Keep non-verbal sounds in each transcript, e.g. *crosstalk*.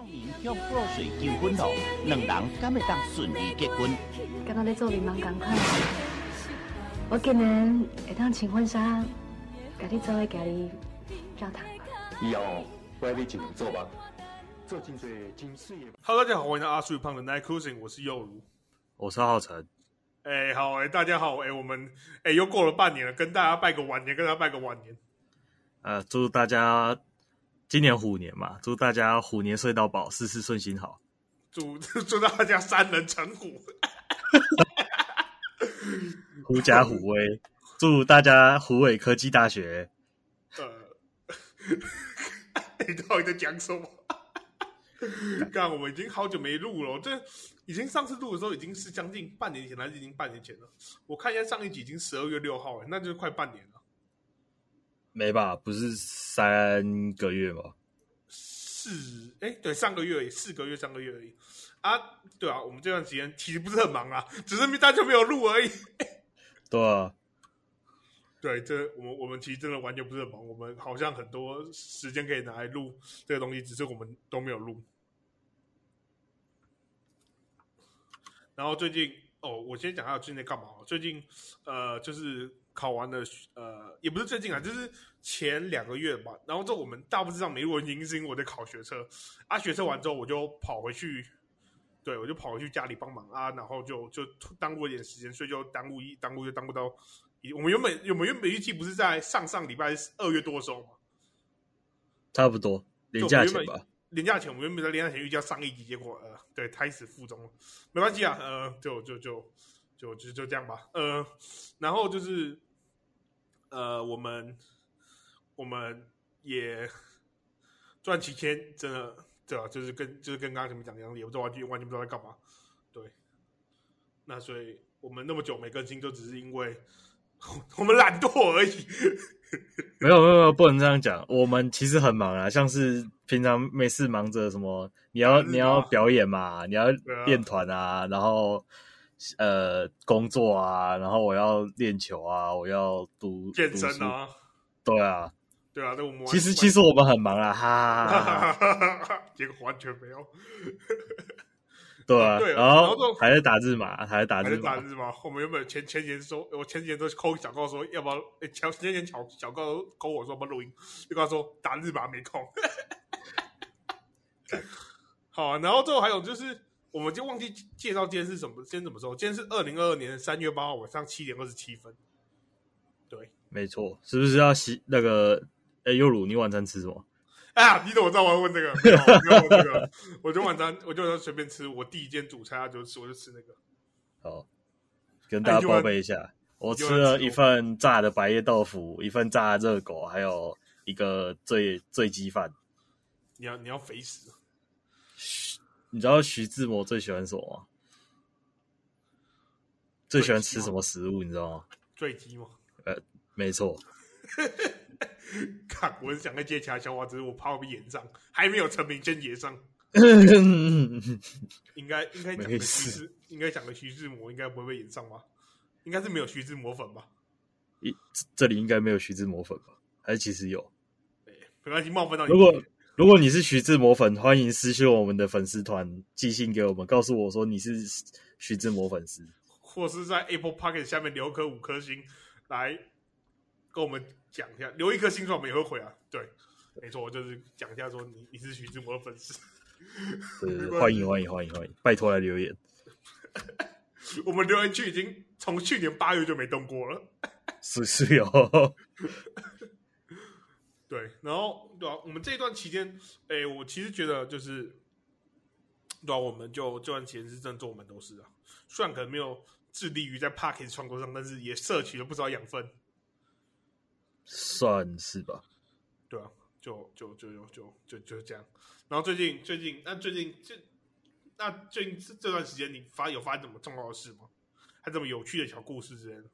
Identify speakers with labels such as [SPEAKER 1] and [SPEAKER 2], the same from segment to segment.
[SPEAKER 1] 少年向布洛瑞求婚后，两人敢会当顺利结婚？
[SPEAKER 2] 做！我今年会当穿婚纱，跟你做个家己教堂。
[SPEAKER 3] 以后我要你做吧，做真济真水。
[SPEAKER 4] Hello，大家好，欢迎阿叔胖的 Night Cruising，我是佑如，
[SPEAKER 5] 我是浩辰。
[SPEAKER 4] 哎、欸，好，哎、欸，大家好，哎、欸，我们哎、欸、又过了半年了，跟大家拜个晚年，跟大家拜个晚年。
[SPEAKER 5] 呃，祝大家。今年虎年嘛，祝大家虎年睡到饱，事事顺心好。
[SPEAKER 4] 祝祝大家三人成虎，
[SPEAKER 5] 狐假虎威。祝大家虎尾科技大学。
[SPEAKER 4] 呃，*laughs* 你到底在讲什么？*laughs* 刚我们已经好久没录了，这已经上次录的时候已经是将近半年前，还是已经半年前了？我看一下上一集已经十二月六号了，那就是快半年了。
[SPEAKER 5] 没吧？不是三个月吗？
[SPEAKER 4] 四哎，对，上个月而已，四个月，三个月而已啊。对啊，我们这段时间其实不是很忙啊，只是大家没有录而已。*laughs*
[SPEAKER 5] 对啊，
[SPEAKER 4] 对，这我们我们其实真的完全不是很忙，我们好像很多时间可以拿来录这个东西，只是我们都没有录。然后最近哦，我先讲下最近在干嘛。最近呃，就是。考完了，呃，也不是最近啊，就是前两个月吧。然后之后我们大部分上没录，原因是因为我在考学车啊。学车完之后，我就跑回去，对，我就跑回去家里帮忙啊。然后就就耽误一点时间，所以就耽误一耽误就耽误到。我们原本我们原本预计不是在上上礼拜二月多的时候吗？
[SPEAKER 5] 差不多，连假前吧。
[SPEAKER 4] 连假前，我们原本在连假前预计要上一集，结果呃，对，胎死腹中了。没关系啊，呃，就就就。就就就这样吧，呃，然后就是，呃，我们我们也赚几千，真的对吧？就是跟就是跟刚刚前面讲的一样，也不知道完全完全不知道在干嘛。对，那所以我们那么久没更新，就只是因为 *laughs* 我们懒惰而已。*laughs*
[SPEAKER 5] 没有没有没有，不能这样讲。我们其实很忙啊，像是平常没事忙着什么，你要你要表演嘛，你要练团啊，然后。呃，工作啊，然后我要练球啊，我要读
[SPEAKER 4] 健身啊，
[SPEAKER 5] 对啊，
[SPEAKER 4] 对啊，那我们
[SPEAKER 5] 其实其实我们很忙啊，哈，哈，哈，哈，哈，哈，
[SPEAKER 4] 结果完全没有，
[SPEAKER 5] 对啊，*laughs* 对，然后还在打字嘛，还在打字，
[SPEAKER 4] 打字嘛。我们原本前前几天说，我前几天都扣小告说要不要，哎，前前几天小小告扣我说要不要录音，就跟他说打字嘛，没空。*laughs* 好啊，然后最后还有就是。我们就忘记介绍今天是什么，今天怎么说？今天是二零二二年三月八号晚上七点二十七分。对，
[SPEAKER 5] 没错，是不是要洗那个？哎，优鲁，你晚餐吃什么？
[SPEAKER 4] 哎呀，你怎么知道我要问这个？没有，没有问这个。我就晚餐，我就随便吃。我第一间主菜就吃，我就吃那个。
[SPEAKER 5] 好，跟大家报备一下，哎、我吃了一份炸的白叶豆腐，一份炸的热狗，还有一个醉醉鸡饭。
[SPEAKER 4] 你要你要肥死。
[SPEAKER 5] 你知道徐志摩最喜欢什么吗？最喜欢吃什么食物？你知道吗？
[SPEAKER 4] 醉鸡吗？
[SPEAKER 5] 呃，没错。*laughs*
[SPEAKER 4] 看，我是想跟接其他笑话，只是我怕我被炎上，还没有成名先炎上。*laughs* 应该应该讲的徐志，应该讲的徐志摩，应该不会被演上吧？应该是没有徐志摩粉吧？
[SPEAKER 5] 一这里应该没有徐志摩粉吧？还是其实有？
[SPEAKER 4] 对，没关系，冒犯到你。
[SPEAKER 5] 如果如果你是徐志摩粉，欢迎私信我们的粉丝团寄信给我们，告诉我说你是徐志摩粉丝，
[SPEAKER 4] 或是在 Apple Podcast 下面留颗五颗星来跟我们讲一下，留一颗星说我们也会回啊。对，没错，我就是讲一下说你你是徐志摩的粉
[SPEAKER 5] 丝。*laughs* 欢迎欢迎欢迎欢迎，拜托来留言。*laughs*
[SPEAKER 4] 我们留言区已经从去年八月就没动过了，
[SPEAKER 5] 是是哟。
[SPEAKER 4] 对，然后对啊，我们这一段期间，哎，我其实觉得就是，对啊，我们就这段期间是真的做蛮多事啊。虽然可能没有致力于在 Podcast 创作上，但是也摄取了不少养分，
[SPEAKER 5] 算是吧。
[SPEAKER 4] 对啊，就就就就就就就是这样。然后最近最近那最近这那最近这这段时间，你发有发生什么重要的事吗？还什么有趣的小故事之类的？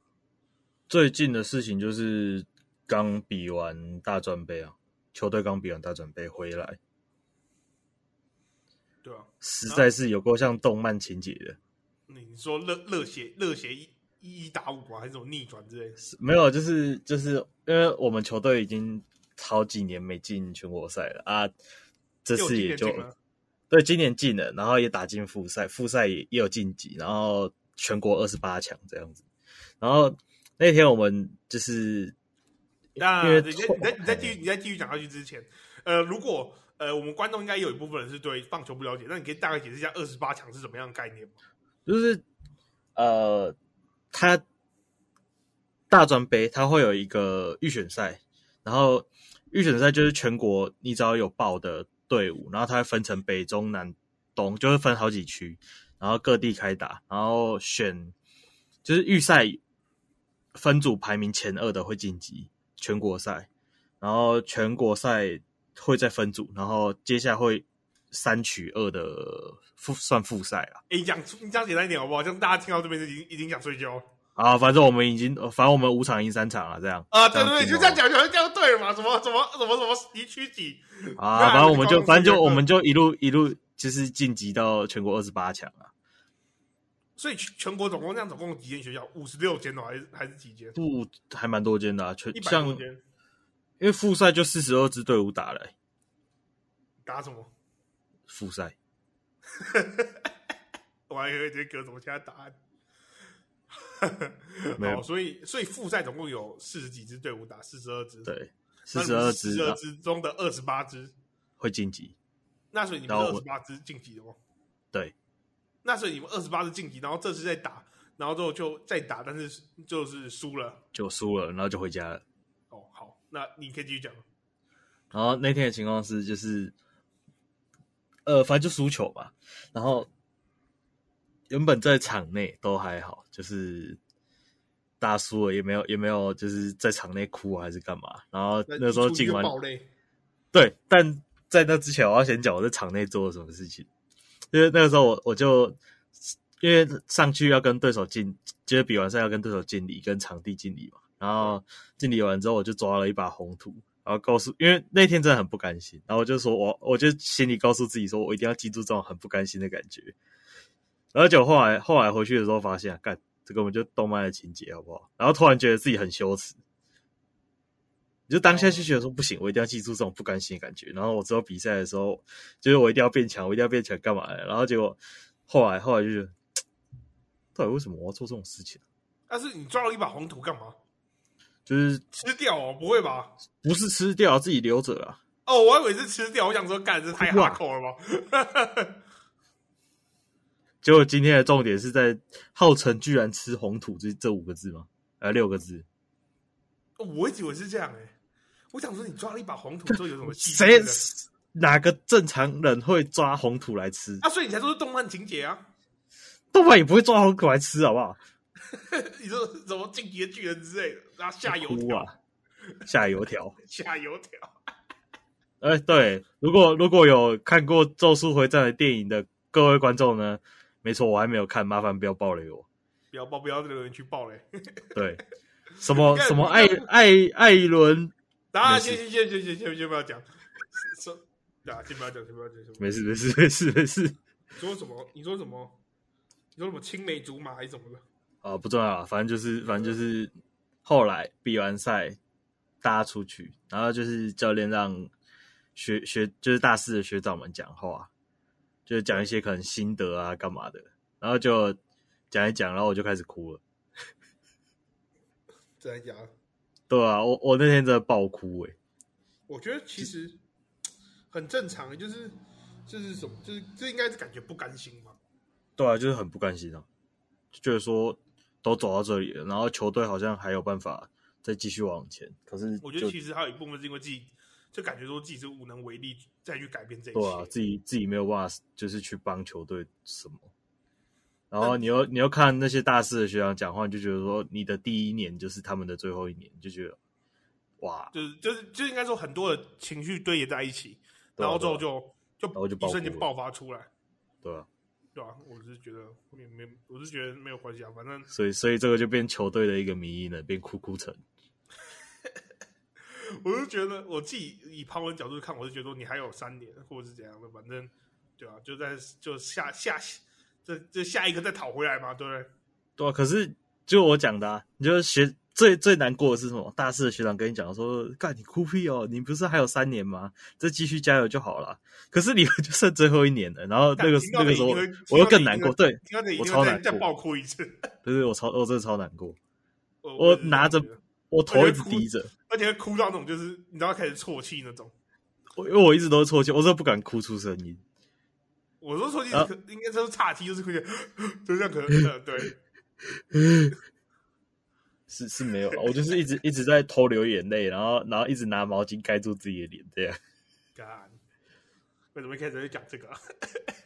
[SPEAKER 5] 最近的事情就是。刚比完大专杯啊，球队刚比完大专杯回来，
[SPEAKER 4] 对啊，
[SPEAKER 5] 实在是有够像动漫情节的。
[SPEAKER 4] 你说热热血热血一一打五啊，还是什么逆转之类的？
[SPEAKER 5] 没有，就是就是因为我们球队已经好几年没进全国赛了啊，这次也就对，今年进了，然后也打进复赛，复赛也也有晋级，然后全国二十八强这样子。然后那天我们就是，
[SPEAKER 4] 那你在你在你在继续你在继续讲下去之前，呃，如果呃我们观众应该有一部分人是对棒球不了解，那你可以大概解释一下二十八强是什么样的概念吗？
[SPEAKER 5] 就是呃，他大专杯他会有一个预选赛，然后预选赛就是全国你只要有报的。队伍，然后它会分成北中南东，就是分好几区，然后各地开打，然后选就是预赛分组排名前二的会晋级全国赛，然后全国赛会再分组，然后接下来会三取二的复算复赛啊。
[SPEAKER 4] 诶，你讲你讲简单一点好不好？像大家听到这边就已经已经想睡觉。
[SPEAKER 5] 啊，反正我们已经，反正我们五场赢三场了，这样
[SPEAKER 4] 啊，对对对，就这样讲，就这样对了嘛？什么什么什么什么一区几
[SPEAKER 5] 啊？反正我们就反正就我们就一路一路就是晋级到全国二十八强了。
[SPEAKER 4] 所以全国总共这样总共几间学校？五十六间哦，还是还是几间？
[SPEAKER 5] 不，还蛮多间的啊，全
[SPEAKER 4] 一百多间。
[SPEAKER 5] 因为复赛就四十二支队伍打了，
[SPEAKER 4] 打什么？
[SPEAKER 5] 复赛。*laughs*
[SPEAKER 4] 我还以为这歌怎么现在答案？*laughs*
[SPEAKER 5] 没有，
[SPEAKER 4] 所以所以复赛总共有四十几支队伍打四十二支，
[SPEAKER 5] 对，四十二支，四十二
[SPEAKER 4] 支中的二十八支
[SPEAKER 5] 会晋级。
[SPEAKER 4] 那所以你们二十八支晋级了吗？
[SPEAKER 5] 对，
[SPEAKER 4] 那所以你们二十八支晋级，然后这次再打，然后之后就再打，但是就是输了，
[SPEAKER 5] 就输了，然后就回家了。
[SPEAKER 4] 哦，好，那你可以继续讲。
[SPEAKER 5] 然后那天的情况是，就是呃，反正就输球嘛，然后。原本在场内都还好，就是大输了也没有也没有，就是在场内哭还是干嘛。然后那时候进完，对，但在那之前我要先讲我在场内做了什么事情。因为那个时候我我就因为上去要跟对手敬，就是比完赛要跟对手敬礼，跟场地敬礼嘛。然后敬礼完之后，我就抓了一把红土，然后告诉，因为那天真的很不甘心，然后我就说我我就心里告诉自己说，我一定要记住这种很不甘心的感觉。而且后来后来回去的时候发现，干，这根本就动漫的情节，好不好？然后突然觉得自己很羞耻，你就当下就觉得说不行，我一定要记住这种不甘心的感觉。然后我之后比赛的时候，就是我一定要变强，我一定要变强，干嘛的？然后结果后来后来就觉得，到底为什么我要做这种事情？
[SPEAKER 4] 但是你抓了一把黄土干嘛？
[SPEAKER 5] 就是
[SPEAKER 4] 吃掉哦？不会吧？
[SPEAKER 5] 不是吃掉，自己留着啊。
[SPEAKER 4] 哦，我还以为是吃掉。我想说，干，这太哈口了吧？*laughs*
[SPEAKER 5] 结果今天的重点是在号称居然吃红土这这五个字吗？呃，六个字。
[SPEAKER 4] 我以为是这样哎、欸，我想说你抓了一把红土之后有什么？*laughs*
[SPEAKER 5] 谁哪个正常人会抓红土来吃？
[SPEAKER 4] 啊，所以你才说是动漫情节啊？
[SPEAKER 5] 动漫也不会抓红土来吃，好不好？*laughs*
[SPEAKER 4] 你说什么进击的巨人之类的，然后下油条啊，
[SPEAKER 5] 下油条，
[SPEAKER 4] 下油条。*laughs*
[SPEAKER 5] 哎、欸，对，如果如果有看过《咒术回战》的电影的各位观众呢？没错，我还没有看，麻烦不要爆雷我。
[SPEAKER 4] 不要爆，不要留言去爆雷。
[SPEAKER 5] 对，什么什么艾艾艾伦，
[SPEAKER 4] 啊，行行行行行，先不要讲。说，啊，先不要讲，先不要讲，
[SPEAKER 5] 没事没事没事没事。
[SPEAKER 4] 你说什么？你说什么？你说什么？青梅竹马还是怎么的？
[SPEAKER 5] 啊，不重要，反正就是反正就是后来比完赛，大家出去，然后就是教练让学学就是大四的学长们讲话。就是讲一些可能心得啊，干嘛的，然后就讲一讲，然后我就开始哭了。
[SPEAKER 4] 真的假的？
[SPEAKER 5] 对啊，我我那天真的爆哭哎、欸。
[SPEAKER 4] 我觉得其实很正常，就是就是什么，就是这应该是感觉不甘心嘛。
[SPEAKER 5] 对啊，就是很不甘心啊，就觉得说都走到这里了，然后球队好像还有办法再继续往前，可是
[SPEAKER 4] 我觉得其实还有一部分是因为自己。就感觉说自己是无能为力，再去改变这一切。
[SPEAKER 5] 对啊，自己自己没有办法，就是去帮球队什么。然后你又你又看那些大四的学长讲话，你就觉得说你的第一年就是他们的最后一年，就觉得哇，
[SPEAKER 4] 就是就是就应该说很多的情绪堆叠在一起，然后之后就就就一瞬间爆发出来。
[SPEAKER 5] 对啊，
[SPEAKER 4] 对啊，我是觉得没没，我是觉得没有关系啊，反正
[SPEAKER 5] 所以所以这个就变球队的一个迷因了，变哭哭城。*laughs*
[SPEAKER 4] 我就觉得，我自己以旁人角度看，我就觉得说你还有三年，或者是怎样的，反正对啊，就在就下下这这下一个再讨回来嘛，对不对？
[SPEAKER 5] 对啊，可是就我讲的，啊，你就是学最最难过的是什么？大四的学长跟你讲说，干你哭屁哦，你不是还有三年吗？再继续加油就好了。可是你们就剩最后一年了，然后那个那个时候我又更难过，对，我超难过，
[SPEAKER 4] 再爆哭一次，
[SPEAKER 5] 对对，我超我真的超难过，我拿着我头一直低着，
[SPEAKER 4] 而且会哭到那种就是你知道开始啜泣那种，
[SPEAKER 5] 我因为我一直都是啜泣，我真的不敢哭出声音。
[SPEAKER 4] 我说啜泣可应该说岔题，就是哭，*gasps* 就这样可能 *laughs* 对。*laughs*
[SPEAKER 5] 是是没有了，我就是一直一直在偷流眼泪，然后然后一直拿毛巾盖住自己的脸，这样。
[SPEAKER 4] 干，为什么一开始就讲这个？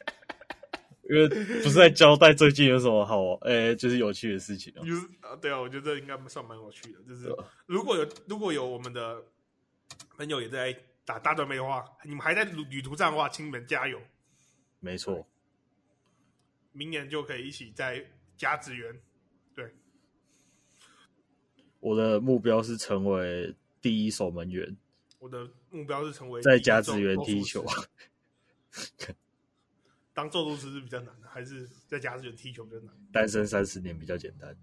[SPEAKER 4] *laughs*
[SPEAKER 5] 因为不是在交代最近有什么好，诶、欸，就是有趣的事情啊。
[SPEAKER 4] 就是啊，对啊，我觉得这应该算蛮有趣的。就是如果有如果有我们的朋友也在打大专杯的话，你们还在旅旅途上的话，请你们加油。
[SPEAKER 5] 没错，
[SPEAKER 4] 明年就可以一起在。甲子园，对，
[SPEAKER 5] 我的目标是成为第一守门员。
[SPEAKER 4] 我的目标是成为
[SPEAKER 5] 在甲子园踢球。
[SPEAKER 4] 当咒术师是比较难的，还是在甲子园踢球比较难？*laughs*
[SPEAKER 5] 单身三十年比较简单。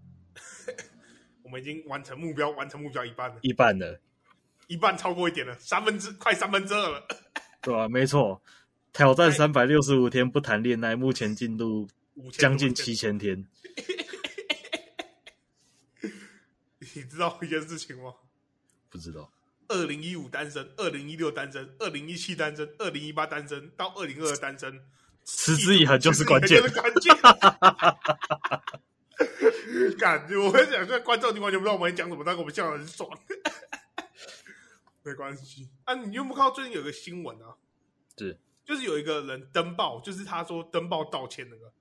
[SPEAKER 4] 我们已经完成目标，完成目标一半了，
[SPEAKER 5] 一半了，
[SPEAKER 4] 一半超过一点了，三分之快三分之二了。
[SPEAKER 5] 对啊，没错，挑战三百六十五天不谈恋爱，目前进度。将近七千天，*laughs*
[SPEAKER 4] 你知道一件事情吗？
[SPEAKER 5] 不知道。
[SPEAKER 4] 二零一五单身，二零一六单身，二零一七单身，二零一八单身，到二零二二单身，
[SPEAKER 5] 持之以恒就是关键。
[SPEAKER 4] 关键。*laughs* 感觉我会想，这观众你完全不知道我们讲什么，但是我们笑得很爽。*laughs* 没关系啊，你有没有看到最近有个新闻啊？
[SPEAKER 5] 是，
[SPEAKER 4] 就是有一个人登报，就是他说登报道歉那个。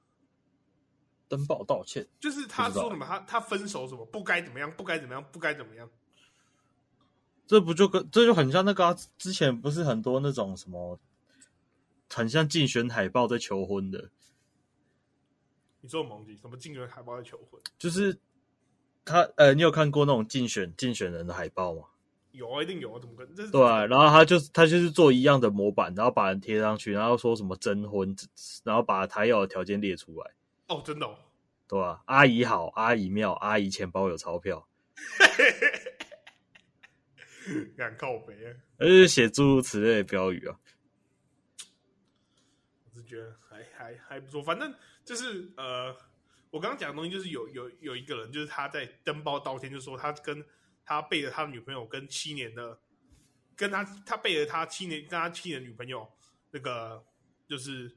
[SPEAKER 5] 登报道歉，
[SPEAKER 4] 就是他说什么，他他分手什么不该怎么样，不该怎么样，不该怎么样。
[SPEAKER 5] 这不就跟这就很像那个、啊、之前不是很多那种什么，很像竞选海报在求婚的。
[SPEAKER 4] 你说蒙迪什么竞选海报在求婚？
[SPEAKER 5] 就是他呃，你有看过那种竞选竞选人的海报吗？
[SPEAKER 4] 有啊，一定有啊，怎么可能？
[SPEAKER 5] 对啊，然后他就他就是做一样的模板，然后把人贴上去，然后说什么征婚，然后把他要的条件列出来。
[SPEAKER 4] 哦，真的、哦，
[SPEAKER 5] 对啊，阿姨好，阿姨妙，阿姨钱包有钞票，*laughs*
[SPEAKER 4] 敢靠北啊！
[SPEAKER 5] 而且写诸如此类的标语啊，
[SPEAKER 4] 我是觉得还还还不错。反正就是呃，我刚刚讲的东西就是有有有一个人，就是他在登报道歉，就说他跟他背着他的女朋友跟七年的，跟他他背着他七年跟他七年的女朋友那个就是。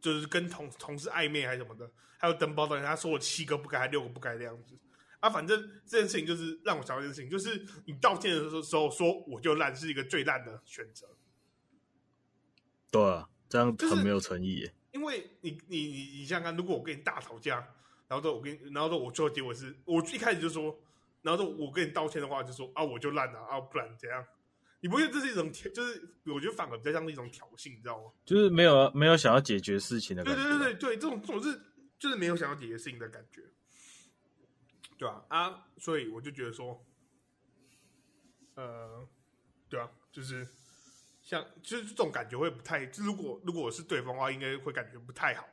[SPEAKER 4] 就是跟同同事暧昧还是什么的，还有登报道，他说我七个不该，还六个不该的样子啊。反正这件事情就是让我想到一件事情，就是你道歉的时候说我就烂，是一个最烂的选择。
[SPEAKER 5] 对啊，这样很没有诚意耶。
[SPEAKER 4] 就是、因为你你你你想想看，如果我跟你大吵架，然后说我跟你，然后说我最后结果是我一开始就说，然后说我跟你道歉的话，就说啊我就烂了啊，不然怎样？你不觉得这是一种挑，就是我觉得反而比较像是一种挑衅，你知道吗？
[SPEAKER 5] 就是没有没有想要解决事情的感觉。
[SPEAKER 4] 对对对对，这种这种是就是没有想要解决事情的感觉，对吧？啊？啊，所以我就觉得说，呃，对啊，就是像就是这种感觉会不太，就如果如果我是对方的话，应该会感觉不太好。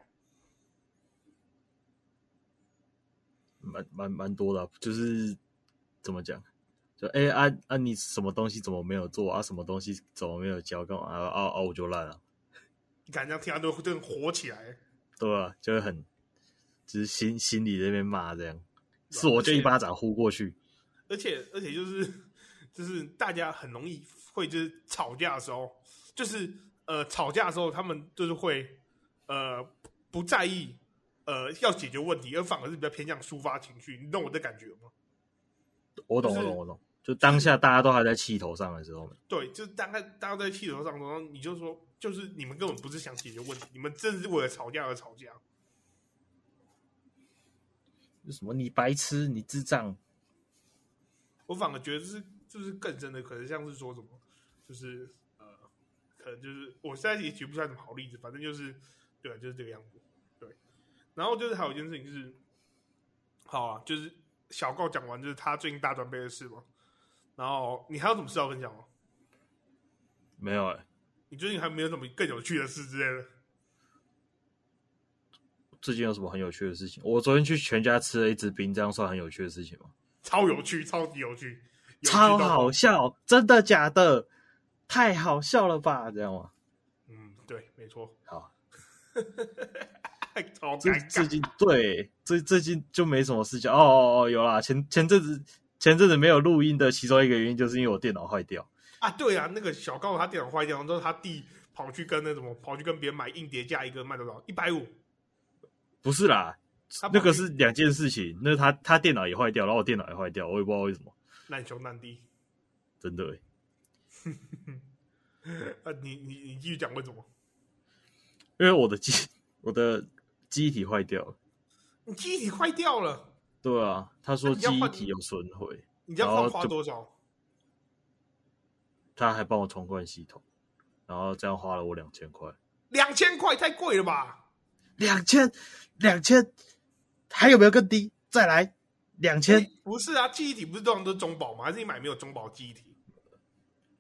[SPEAKER 5] 蛮蛮蛮多的，就是怎么讲？就哎啊啊！你什么东西怎么没有做啊？什么东西怎么没有交？干嘛啊啊啊！我就烂了。
[SPEAKER 4] 你敢这样听他都会火起来，
[SPEAKER 5] 对啊，就会很，就是心心里在那边骂这样，是我就一巴掌呼过去。
[SPEAKER 4] 而且而且就是就是大家很容易会就是吵架的时候，就是呃吵架的时候，他们就是会呃不在意呃要解决问题，而反而是比较偏向抒发情绪。你懂我的感觉吗？
[SPEAKER 5] 我懂，我懂，我懂。就当下大家都还在气头上的时候，
[SPEAKER 4] 对，就是大概大家都在气头上的时候，你就说，就是你们根本不是想解决问题，你们正是为了吵架而吵架。
[SPEAKER 5] 什么？你白痴？你智障？
[SPEAKER 4] 我反而觉得是，就是更真的，可能像是说什么，就是呃，可能就是我现在也举不出来什么好例子，反正就是对，就是这个样子。对，然后就是还有一件事情就是，好啊，就是小告讲完，就是他最近大专杯的事嘛。然后你还有什么事要分享吗？
[SPEAKER 5] 没有哎、欸，
[SPEAKER 4] 你最近还没有什么更有趣的事之类的？
[SPEAKER 5] 最近有什么很有趣的事情？我昨天去全家吃了一支冰，这样算很有趣的事情吗？
[SPEAKER 4] 超有趣，超级有趣，有趣
[SPEAKER 5] 超好笑，真的假的？太好笑了吧？这样吗？
[SPEAKER 4] 嗯，对，没错。
[SPEAKER 5] 好，*laughs* *laughs*
[SPEAKER 4] 超
[SPEAKER 5] 最最近对最最近就没什么事情哦哦哦，有啦，前前阵子前阵子没有录音的其中一个原因就是因为我电脑坏掉
[SPEAKER 4] 啊。对啊，那个小高他电脑坏掉，然后他弟跑去跟那什么，跑去跟别人买硬碟架，一个卖多少？一百五？不
[SPEAKER 5] 是啦，那个是两件事情。那他他电脑也坏掉，然后我电脑也坏掉，我也不知道为什么。
[SPEAKER 4] 难兄难弟，
[SPEAKER 5] 真的欸。*laughs*
[SPEAKER 4] 啊，你你你继续讲为什么？
[SPEAKER 5] 因为我的机我的记忆体坏掉了。
[SPEAKER 4] 你记忆体坏掉了？
[SPEAKER 5] 对啊，他说记忆体有损毁。
[SPEAKER 4] 你要花花多少？
[SPEAKER 5] 他还帮我重灌系统，然后这样花了我两千块。
[SPEAKER 4] 两千块太贵了吧？
[SPEAKER 5] 两千两千，还有没有更低？再来两千？
[SPEAKER 4] 不是啊，记忆体不是通常都是中保吗？还是你买没有中保记忆体？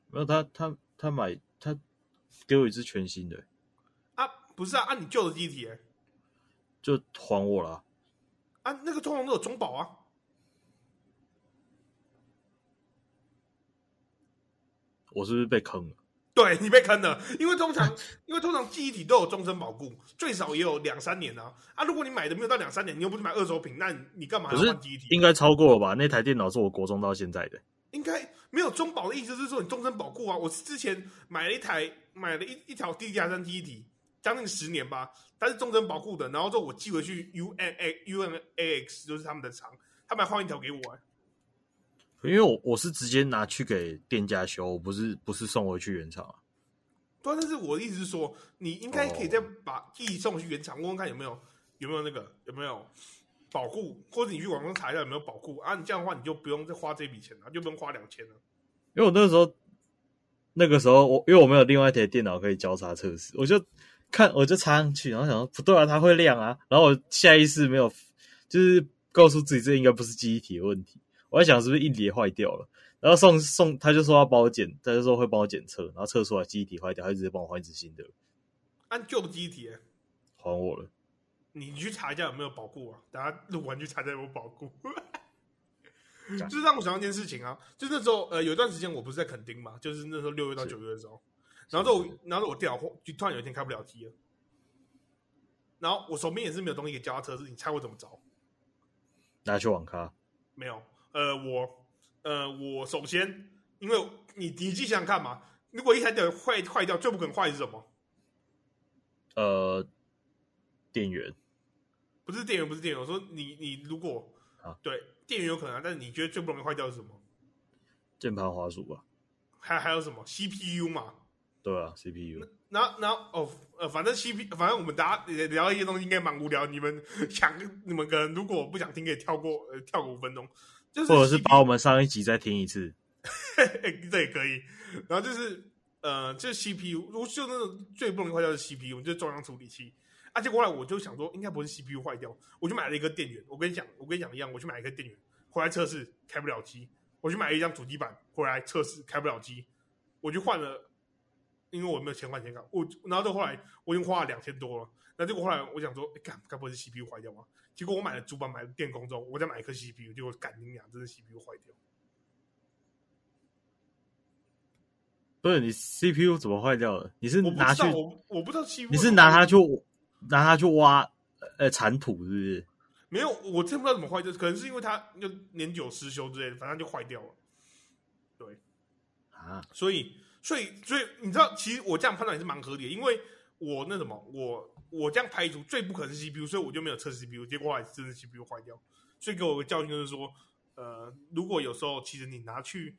[SPEAKER 5] 没有他，他他买他给我一支全新的
[SPEAKER 4] 啊，不是啊，按、啊、你旧的机体
[SPEAKER 5] 就还我了
[SPEAKER 4] 啊，那个通常都有中保啊，
[SPEAKER 5] 我是不是被坑了？
[SPEAKER 4] 对你被坑了，因为通常 *laughs* 因为通常记忆体都有终身保固，最少也有两三年啊啊！如果你买的没有到两三年，你又不是买二手品，那你你干嘛要换记忆体？
[SPEAKER 5] 应该超过了吧？那台电脑是我国中到现在的。
[SPEAKER 4] 应该没有中保的意思是说你终身保固啊！我之前买了一台，买了一一条 DDR3 记忆体，将近十年吧，它是终身保固的。然后之后我寄回去 UNA UNAX 就是他们的厂，他们还换一条给我、欸。
[SPEAKER 5] 因为我我是直接拿去给店家修，我不是不是送回去原厂啊。
[SPEAKER 4] 对，但是我的意思是说，你应该可以再把寄送去原厂，问问看有没有有没有那个有没有。保固，或者你去网上查一下有没有保固啊？你这样的话，你就不用再花这笔钱了，就不用花两千了。
[SPEAKER 5] 因为我那个时候，那个时候我因为我没有另外一台电脑可以交叉测试，我就看我就插上去，然后想说不对啊，它会亮啊。然后我下意识没有，就是告诉自己这应该不是记忆体的问题。我在想是不是硬碟坏掉了，然后送送他就说要帮我检，他就说会帮我检测，然后测出来记忆体坏掉，他就直接帮我换一只新的。
[SPEAKER 4] 按旧的记忆体
[SPEAKER 5] 还我了。
[SPEAKER 4] 你去查一下有没有保固啊？等下录完去查一下有没有保固。就是让我想到一件事情啊，就那时候呃有一段时间我不是在垦丁嘛，就是那时候六月到九月的时候，然后就然后我电脑就突然有一天开不了机了，然后我手边也是没有东西给交叉测试，你猜我怎么着？
[SPEAKER 5] 拿去网咖？
[SPEAKER 4] 没有，呃我呃我首先因为你你自己想想看嘛，如果一台电脑坏坏掉，最不可能坏是什么？
[SPEAKER 5] 呃，电源。
[SPEAKER 4] 不是电源，不是电源。我说你，你如果
[SPEAKER 5] 啊，
[SPEAKER 4] 对，电源有可能啊，但是你觉得最不容易坏掉是什么？
[SPEAKER 5] 键盘、滑鼠吧。
[SPEAKER 4] 还还有什么？CPU 嘛。
[SPEAKER 5] 对啊，CPU。
[SPEAKER 4] 然后，然后，哦，呃，反正 CPU，反正我们大家聊一些东西应该蛮无聊。你们 *laughs* 想，你们可能如果不想听，可以跳过，呃，跳过五分钟。就是，
[SPEAKER 5] 或者是把我们上一集再听一次。*laughs*
[SPEAKER 4] 这也可以。然后就是，呃，就是 CPU，如果就那种最不容易坏掉的 CPU，就是中央处理器。而且后来我就想说，应该不是 CPU 坏掉，我就买了一个电源。我跟你讲，我跟你讲一样，我去买一个电源，回来测试开不了机。我去买了一张主机板，回来测试开不了机。我就换了，因为我没有钱换钱卡。我然后到后来我已经花了两千多了。那结果后来我想说，哎，该该不会是 CPU 坏掉吗？结果我买了主板，买了电工之后，我再买一颗 CPU，结果干你娘，真的 CPU 坏掉。
[SPEAKER 5] 不是你 CPU 怎么坏掉了？你是拿去？
[SPEAKER 4] 我我不知道 CPU。
[SPEAKER 5] 你是拿它去？拿它去挖，呃，铲土是不是？
[SPEAKER 4] 没有，我真不知道怎么坏，掉可能是因为它就年久失修之类的，反正就坏掉了。对，
[SPEAKER 5] 啊，
[SPEAKER 4] 所以，所以，所以，你知道，其实我这样判断也是蛮合理的，因为我那什么，我我这样排除最不可能是 CPU，所以我就没有测试 CPU，结果还是真的 CPU 坏掉，所以给我个教训就是说，呃，如果有时候其实你拿去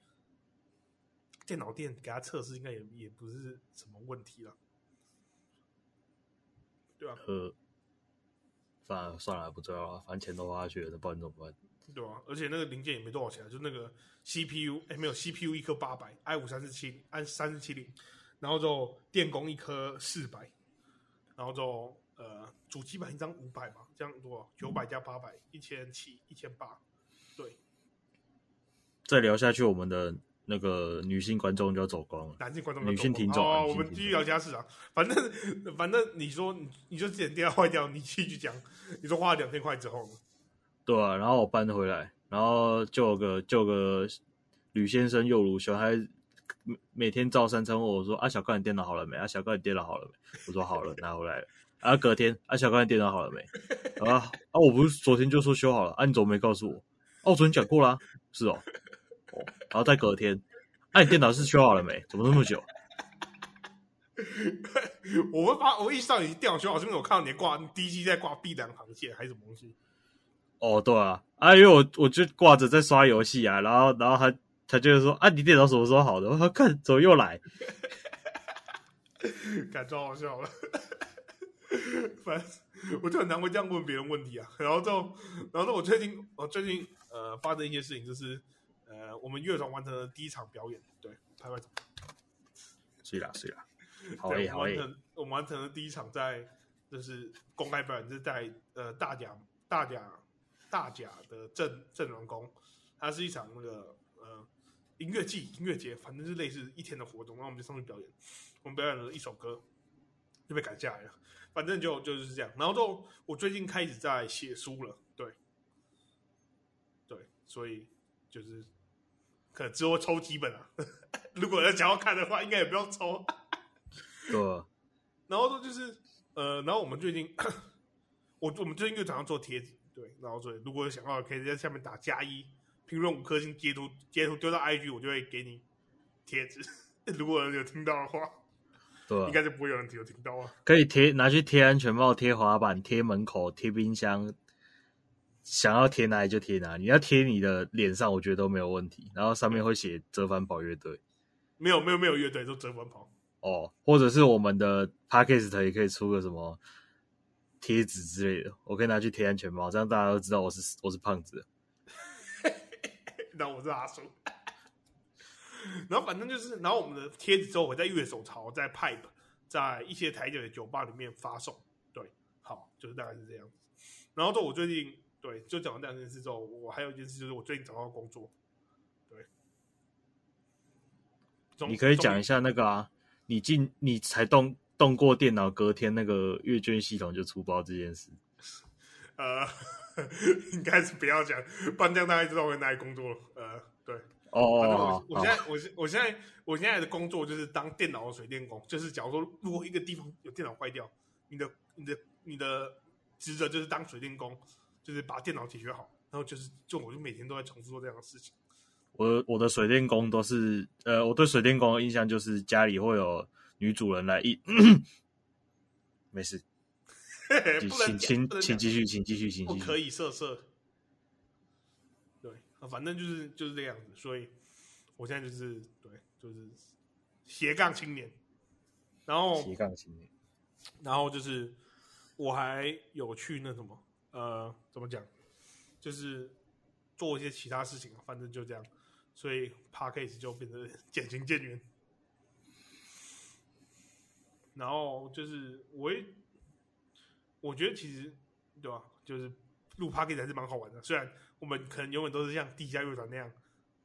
[SPEAKER 4] 电脑店给他测试，应该也也不是什么问题了。对吧？呃，
[SPEAKER 5] 算了算了，不重要了，反正钱都花下去了，那不然怎么办？
[SPEAKER 4] 对啊，而且那个零件也没多少钱，就那个 CPU，哎，没有 CPU 一颗八百，i 五三四七，按三四七零，然后就电工一颗四百，然后就呃主机板一张五百嘛，这样多少？九百加八百，一千七，一千八。对。
[SPEAKER 5] 再聊下去，我们的那个女性观众就要走光了，
[SPEAKER 4] 男性观众、
[SPEAKER 5] 女性听众
[SPEAKER 4] 哦，我们继续聊家事啊。反正反正你说你你就剪掉坏掉，你继续讲。你说花了两千块之后呢？
[SPEAKER 5] 对啊，然后我搬回来，然后就有个就有个吕先生又如小孩，每天照三餐问我说：“啊，小高你电脑好了没？啊，小高你电脑好了没？”我说：“好了，拿回来了。”啊，隔天啊，小高你电脑好了没？啊啊，我不是昨天就说修好了，啊，你怎么没告诉我？哦、啊，我昨天讲过啦，是哦。哦，然后再隔天，哎、啊，你电脑是修好了没？怎么那么久？*laughs*
[SPEAKER 4] 我会发，我意识到你电脑修好，是因为我看到你挂，你第一机在挂碧蓝航线还是什么东西？
[SPEAKER 5] 哦，对啊，啊，因为我我就挂着在刷游戏啊，然后然后他他就是说，啊，你电脑什么时候好的？我说看，怎么又来？*laughs*
[SPEAKER 4] 感觉好笑了。反正我就很难会这样问别人问题啊。然后就，然后呢，我最近我最近呃发生一些事情，就是。呃，我们乐团完成了第一场表演，对，拍拍手，
[SPEAKER 5] 是啦是啦，*laughs* 好嘞好嘞，
[SPEAKER 4] 我们完成了第一场在就是公开表演，就是在呃大甲大甲大甲的镇镇瑯宫，它是一场那个呃音乐季音乐节，反正是类似一天的活动，然后我们就上去表演，我们表演了一首歌就被赶下来了，反正就就是这样，然后就我最近开始在写书了，对，对，所以就是。可能只有抽几本啊！*laughs* 如果要想要看的话，应该也不用抽。*laughs*
[SPEAKER 5] 对啊。
[SPEAKER 4] 然后说就是呃，然后我们最近，*coughs* 我我们最近又想要做贴纸，对。然后所以如果有想要，可以在下面打加一，评论五颗星，截图截图丢到 IG，我就会给你贴纸。*laughs* 如果有听到的话，
[SPEAKER 5] 对、啊，
[SPEAKER 4] 应该就不会有人有听到啊。
[SPEAKER 5] 可以贴拿去贴安全帽、贴滑板、贴门口、贴冰箱。想要贴哪里就贴哪里，你要贴你的脸上，我觉得都没有问题。然后上面会写“折返跑乐队”，
[SPEAKER 4] 没有没有没有乐队，就折返跑。
[SPEAKER 5] 哦，或者是我们的 Podcast 也可以出个什么贴纸之类的，我可以拿去贴安全帽，这样大家都知道我是我是胖子。
[SPEAKER 4] 那我是阿叔。*laughs* 然后反正就是，然后我们的贴纸之后会在乐手潮、在 Pipe、在一些台酒的酒吧里面发送。对，好，就是大概是这样。然后就我最近。对，就讲完这两件事之后，我还有一件事，就是我最近找到工作。对，
[SPEAKER 5] 你可以讲一下那个啊，你进你才动动过电脑，隔天那个阅卷系统就出包这件事。*laughs*
[SPEAKER 4] 呃，应该是不要讲，不然这样大概知道我在哪里工作了。呃，对，
[SPEAKER 5] 哦哦，
[SPEAKER 4] 我现在我现我现在我现在的工作就是当电脑的水电工，就是假如说如果一个地方有电脑坏掉，你的你的你的职责就是当水电工。就是把电脑解决好，然后就是就我就每天都在重复做这样的事情。
[SPEAKER 5] 我我的水电工都是呃，我对水电工的印象就是家里会有女主人来一，*coughs* 没事，*laughs* 请请请继续，请继续，请继续，
[SPEAKER 4] 不可以色色。对，反正就是就是这样子，所以我现在就是对，就是斜杠青年，然后
[SPEAKER 5] 斜杠青年，
[SPEAKER 4] 然后就是我还有去那什么。呃，怎么讲？就是做一些其他事情，反正就这样，所以 Podcast 就变得渐行渐远。然后就是我也，我觉得其实对吧？就是录 Podcast 还是蛮好玩的。虽然我们可能永远都是像地下乐团那样，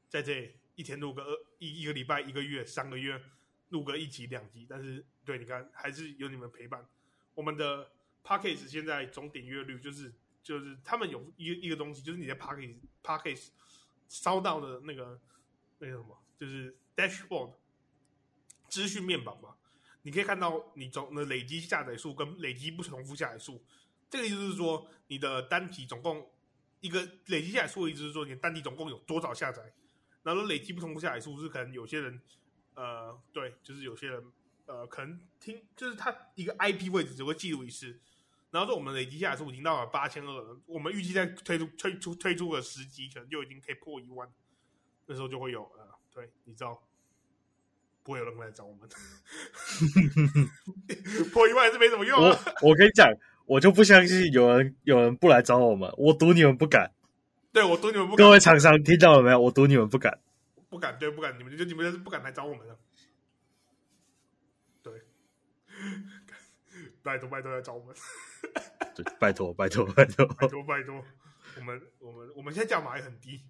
[SPEAKER 4] 在这一天录个一一个礼拜、一个月、三个月录个一集、两集，但是对，你看还是有你们陪伴，我们的。Podcast 现在总点阅率就是就是他们有一个一个东西，就是你在 Podcast Podcast 烧到的那个那个什么，就是 Dashboard 资讯面板嘛，你可以看到你总的累积下载数跟累积不重复下载数。这个意思是说，你的单体总共一个累积下载数的意思是说，你的单体总共有多少下载，然后累积不重复下载数是可能有些人呃对，就是有些人呃可能听就是他一个 IP 位置只会记录一次。然后说我们累积下来数已经到了八千二了，我们预计在推出推出推出个十集，可能就已经可以破一万，那时候就会有呃，对，你知道，不会有人来找我们，*laughs* 破一万是没什么用啊。
[SPEAKER 5] 我我跟你讲，我就不相信有人有人不来找我们，我赌你们不敢。
[SPEAKER 4] 对，我赌你们不敢。
[SPEAKER 5] 各位厂商听到了没有？我赌你们不敢，
[SPEAKER 4] 不敢，对，不敢，你们就你们就是不敢来找我们了。对，拜托拜托来找我们。
[SPEAKER 5] 拜托，拜托，拜托，
[SPEAKER 4] 拜托，拜托！我们，我们，我们现在价码也很低，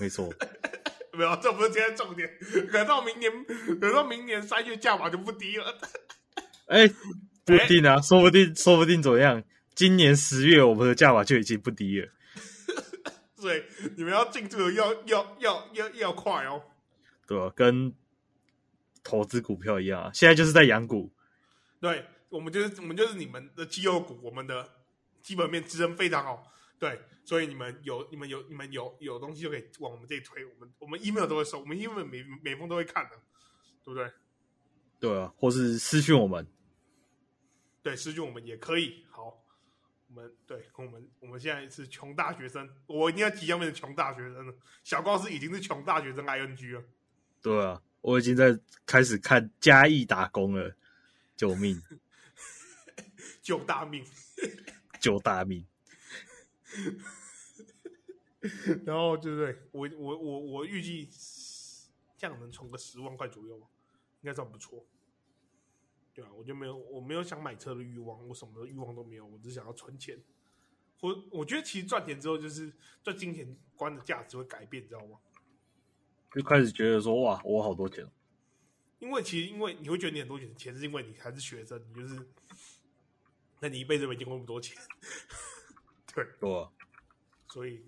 [SPEAKER 5] 没错，*laughs*
[SPEAKER 4] 没有，这不是今天重点。*laughs* 可到明年，可到明年三月价码就不低了。*laughs*
[SPEAKER 5] 哎、欸，不一定啊，欸、说不定，说不定怎么样？今年十月我们的价码就已经不低了。*laughs*
[SPEAKER 4] 所以你们要进驻的要要要要要快哦。
[SPEAKER 5] 对啊，跟投资股票一样啊，现在就是在养股。
[SPEAKER 4] 对，我们就是我们就是你们的绩优股，我们的基本面支撑非常好。对，所以你们有你们有你们有有东西就可以往我们这里推，我们我们 email 都会收，我们 email 每每封都会看的，对不对？
[SPEAKER 5] 对啊，或是私讯我们，
[SPEAKER 4] 对，私讯我们也可以。好，我们对，我们我们现在是穷大学生，我一定要即将变成穷大学生了。小高是已经是穷大学生 ing 了。
[SPEAKER 5] 对啊，我已经在开始看嘉义打工了，救命，*laughs*
[SPEAKER 4] 救大命，*laughs*
[SPEAKER 5] 救大命。*laughs*
[SPEAKER 4] 然后对不对？我我我我预计这样能存个十万块左右，应该算不错。对啊，我就没有我没有想买车的欲望，我什么的欲望都没有，我只想要存钱。我我觉得其实赚钱之后，就是对金钱观的价值会改变，你知道吗？
[SPEAKER 5] 就开始觉得说哇，我好多钱。
[SPEAKER 4] 因为其实因为你会觉得你很多钱，钱是因为你还是学生，你就是，那你一辈子没见过那么多钱。*laughs* 对，
[SPEAKER 5] 对啊，
[SPEAKER 4] 所以，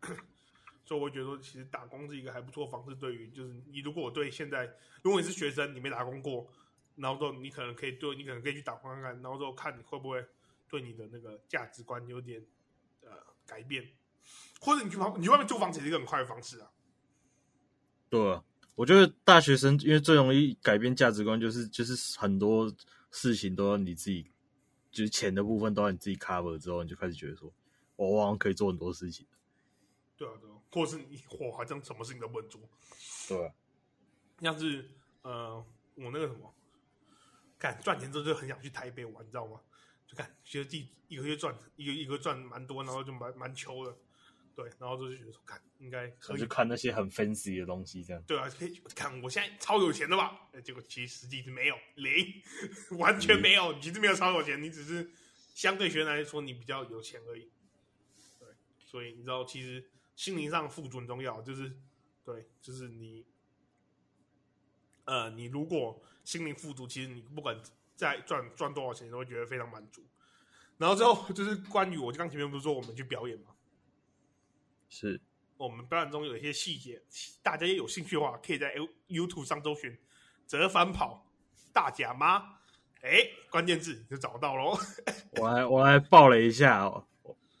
[SPEAKER 4] *clears throat* 所以我觉得说，其实打工是一个还不错的方式。对于就是你，如果我对现在，如果你是学生，你没打工过，然后之后你可能可以对，你可能可以去打工看看，然后之后看你会不会对你的那个价值观有点呃改变，或者你去房，你去外面租房子是一个很快的方式啊。
[SPEAKER 5] 对啊，我觉得大学生因为最容易改变价值观，就是就是很多事情都要你自己，就是钱的部分都要你自己 cover 之后，你就开始觉得说。我好像可以做很多事情，
[SPEAKER 4] 对啊，对啊，或者是你，我好像什么事情都不能做，
[SPEAKER 5] 对、啊，
[SPEAKER 4] 像是呃，我那个什么，干赚钱之后就很想去台北玩，你知道吗？就看觉得自己一个月赚一个一个月赚蛮多，然后就蛮蛮穷的，对，然后就觉得说，看应该可以
[SPEAKER 5] 就看那些很 fancy 的东西，这样，
[SPEAKER 4] 对啊，可以看我现在超有钱的吧？结果其实实际是没有零，*laughs* 完全没有，其实没有超有钱，你只是相对学生来说你比较有钱而已。对所以你知道，其实心灵上富足很重要，就是对，就是你，呃，你如果心灵富足，其实你不管再赚赚多少钱，你都会觉得非常满足。然后之后就是关于我刚前面不是说我们去表演吗？
[SPEAKER 5] 是
[SPEAKER 4] 我们表演中有一些细节，大家也有兴趣的话，可以在 YouTube 上搜寻“折返跑大甲妈”，哎，关键字就找到喽。
[SPEAKER 5] 我还我还报了一下哦。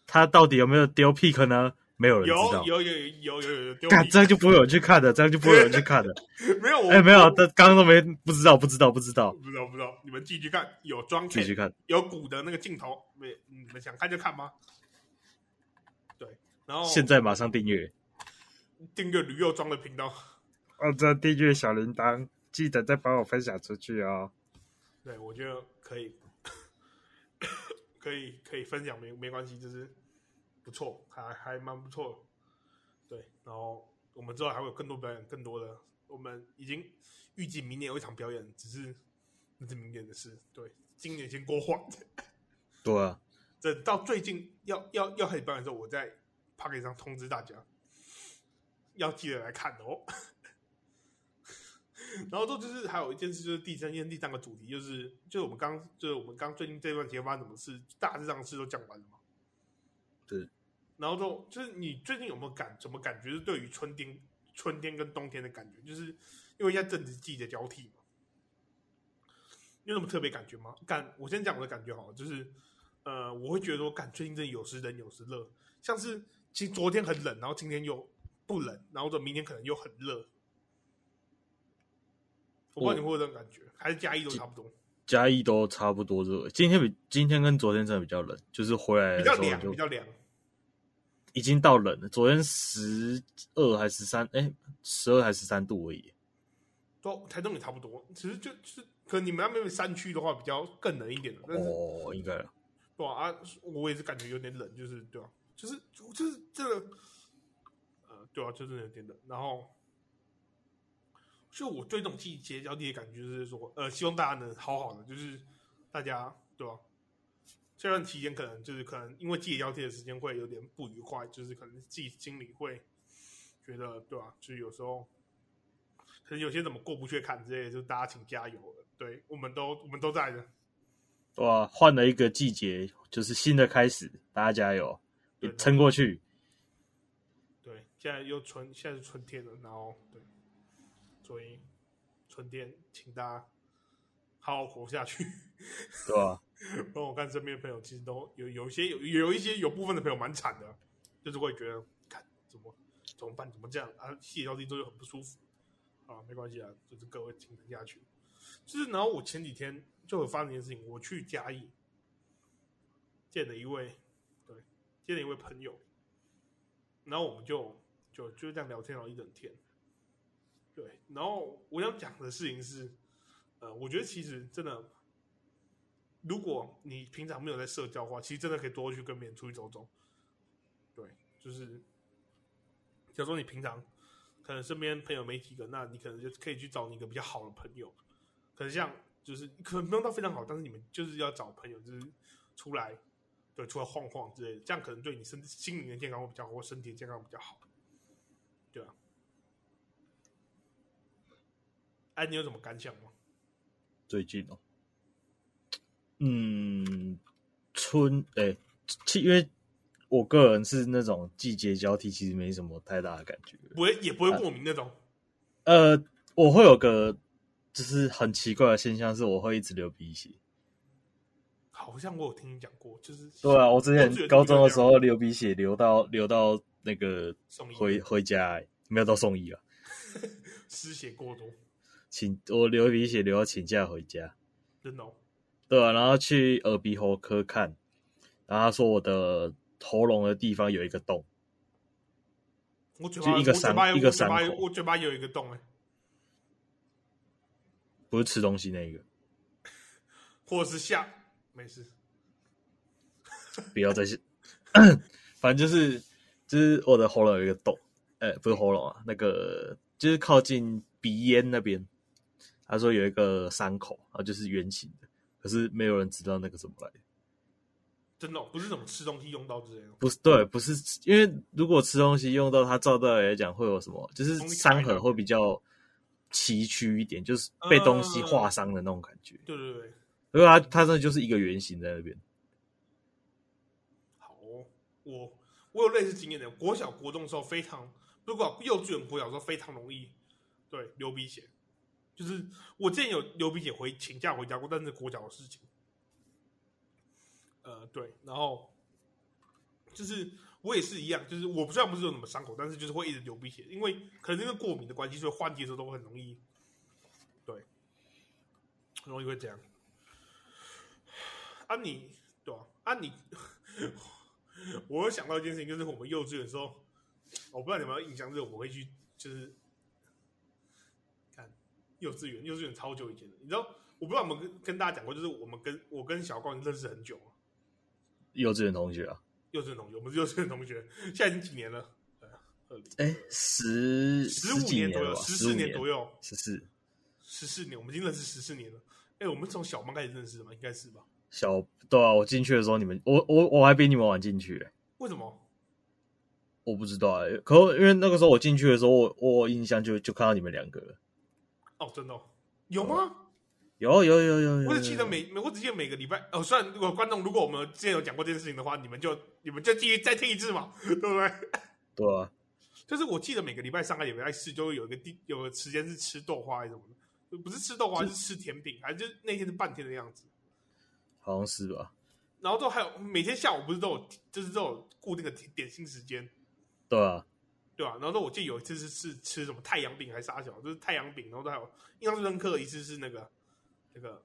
[SPEAKER 5] 他到底有没有丢 pick 呢？没有人知道。
[SPEAKER 4] 有有有有有有有丢。
[SPEAKER 5] 这样就不会有人去看的，这样就不会有人去看的。*laughs*
[SPEAKER 4] 没有，
[SPEAKER 5] 哎，没有，他刚刚都没不知道，不知道，不知道，
[SPEAKER 4] 不知道，不知道。你们继续看，有装
[SPEAKER 5] 继续看，
[SPEAKER 4] 有鼓的那个镜头，没？你们想看就看吗？对，然后
[SPEAKER 5] 现在马上订阅，
[SPEAKER 4] 订阅驴肉装的频道。
[SPEAKER 5] 哦，这订阅小铃铛，记得再帮我分享出去哦。
[SPEAKER 4] 对，我觉得可以。*coughs* 可以可以分享没没关系，就是不错，还还蛮不错的。对，然后我们之后还会有更多表演，更多的，我们已经预计明年有一场表演，只是那是明年的事。对，今年先过换。
[SPEAKER 5] 对啊，
[SPEAKER 4] 等到最近要要要开始表演的时候，我在 Podcast 上通知大家，要记得来看哦。*laughs* 然后这就是还有一件事，就是第三件第三个主题，就是就是我们刚就是我们刚最近这段时间发生什么事，大致上的事都讲完了嘛。
[SPEAKER 5] 对。然
[SPEAKER 4] 后就就是你最近有没有感怎么感觉？是对于春天、春天跟冬天的感觉，就是因为现在正值季节交替嘛。有什么特别感觉吗？感我先讲我的感觉好了，就是呃，我会觉得说，感最近真的有时冷有时热，像是其实昨天很冷，然后今天又不冷，然后这明天可能又很热。我不知道你会有这种感觉，还是加一都差不多。
[SPEAKER 5] 加一都差不多热，今天比今天跟昨天真的比较冷，就是回来的时候就
[SPEAKER 4] 比较凉，比较凉，
[SPEAKER 5] 已经到冷了。昨天十二还是十三？哎，十二还是十三度而已。
[SPEAKER 4] 都台东也差不多，其实就，就是可能你们那边山区的话比较更冷一点的。
[SPEAKER 5] 哦，应该。
[SPEAKER 4] 对啊，啊，我也是感觉有点冷，就是对啊，就是就是这个，呃，对啊，就是有点冷，然后。就我对这种季节交替的感觉，就是说，呃，希望大家能好好的，就是大家对吧？这段期间可能就是可能因为季节交替的时间会有点不愉快，就是可能自己心里会觉得对吧、就是有时候可能有些怎么过不去坎之类的，就大家请加油了。对，我们都我们都在的。
[SPEAKER 5] 哇，换了一个季节，就是新的开始，大家加油，也撑过去。
[SPEAKER 4] 对，现在又春，现在是春天了，然后对，所以春天，请大家好好活下去，*laughs*
[SPEAKER 5] 对吧？
[SPEAKER 4] 帮我看身边的朋友，其实都有有一些有有一些有部分的朋友蛮惨的，就是会觉得，看怎么怎么办，怎么这样啊？写到地之后就很不舒服啊，没关系啊，就是各位请撑下去。就是，然后我前几天。就有发生一件事情，我去嘉义见了一位，对，见了一位朋友，然后我们就就就这样聊天了一整天，对，然后我想讲的事情是，呃，我觉得其实真的，如果你平常没有在社交的话，其实真的可以多去跟别人出去走走，对，就是，假如说你平常可能身边朋友没几个，那你可能就可以去找你一个比较好的朋友，可能像。就是可能不用到非常好，但是你们就是要找朋友，就是出来，对，出来晃晃之类的，这样可能对你身心灵的健康会比较好，或身体的健康比较好，对啊。哎，你有什么感想吗？
[SPEAKER 5] 最近哦，嗯，春哎，其因为我个人是那种季节交替，其实没什么太大的感觉，
[SPEAKER 4] 不会也不会过敏那种。
[SPEAKER 5] 呃，我会有个。就是很奇怪的现象，是我会一直流鼻血。
[SPEAKER 4] 好像我有听你讲过，就是
[SPEAKER 5] 对啊，我之前高中的时候流鼻血，流到流到那个回回家，没有到送医啊。*laughs*
[SPEAKER 4] 失血过多，
[SPEAKER 5] 请我流鼻血流到请假回家。
[SPEAKER 4] 真的哦？
[SPEAKER 5] 对啊，然后去耳鼻喉科看，然后他说我的喉咙的地方有一个洞。
[SPEAKER 4] 我嘴巴就一个伤，一个伤口，我嘴巴有一个洞哎。
[SPEAKER 5] 不是吃东西那个，*laughs*
[SPEAKER 4] 或者是下没事，
[SPEAKER 5] 不要再，*laughs* 反正就是就是我的喉咙有一个洞，哎、欸，不是喉咙啊，那个就是靠近鼻咽那边，他说有一个伤口，然后就是圆形的，可是没有人知道那个怎么来的。
[SPEAKER 4] 真的、哦、不是怎么吃东西用到之类的，
[SPEAKER 5] 不是对，不是因为如果吃东西用到，它照道理来讲会有什么，就是伤痕会比较。崎岖一点，就是被东西划伤的那种感觉。
[SPEAKER 4] 嗯、对对对，
[SPEAKER 5] 因为它它真的就是一个圆形在那边。
[SPEAKER 4] 好，哦我我有类似经验的，国小国中的时候非常，如果幼稚园国小的时候非常容易，对，流鼻血。就是我之前有流鼻血回请假回家过，但是国小的事情。呃，对，然后就是。我也是一样，就是我不知道不是有什么伤口，但是就是会一直流鼻血，因为可能因为过敏的关系，所以换季的时候都很容易，对，很容易会这样。啊你，对啊，啊你，*laughs* 我有想到一件事情，就是我们幼稚园的时候，我不知道你们印象，就是我们会去，就是看幼稚园，幼稚园超久以前的，你知道，我不知道我们跟跟大家讲过，就是我们跟我跟小光认识很久了，
[SPEAKER 5] 幼稚园同学啊。
[SPEAKER 4] 幼稚园同学，我们是幼稚园同学，现在已经几年了？
[SPEAKER 5] 哎，十
[SPEAKER 4] 十五年左右，十四年左右，
[SPEAKER 5] 十四
[SPEAKER 4] 十四年，我们已经认识十四年了。哎，我们从小班开始认识的吗？应该是吧？
[SPEAKER 5] 小对啊，我进去的时候，你们我我我还比你们晚进去。
[SPEAKER 4] 为什么？
[SPEAKER 5] 我不知道哎。可因为那个时候我进去的时候，我我印象就就看到你们两个了。
[SPEAKER 4] 哦，真的？有吗？
[SPEAKER 5] 有有有有有，
[SPEAKER 4] 我只记得每每我只记得每个礼拜哦，虽然如果观众如果我们之前有讲过这件事情的话，你们就你们就继续再听一次嘛，*laughs* 对不对？
[SPEAKER 5] 对啊，
[SPEAKER 4] 就是我记得每个礼拜上个礼拜四就会有一个地有个时间是吃豆花还是什么的，不是吃豆花，是吃甜品，还是就那天是半天的样子，
[SPEAKER 5] 好像是吧？
[SPEAKER 4] 然后都还有每天下午不是都有就是都有固定的点心时间，
[SPEAKER 5] 对啊，
[SPEAKER 4] 对啊，然后呢，我记得有一次是吃吃什么太阳饼还是啥小，就是太阳饼，然后都还有印象最深刻的一次是那个。那个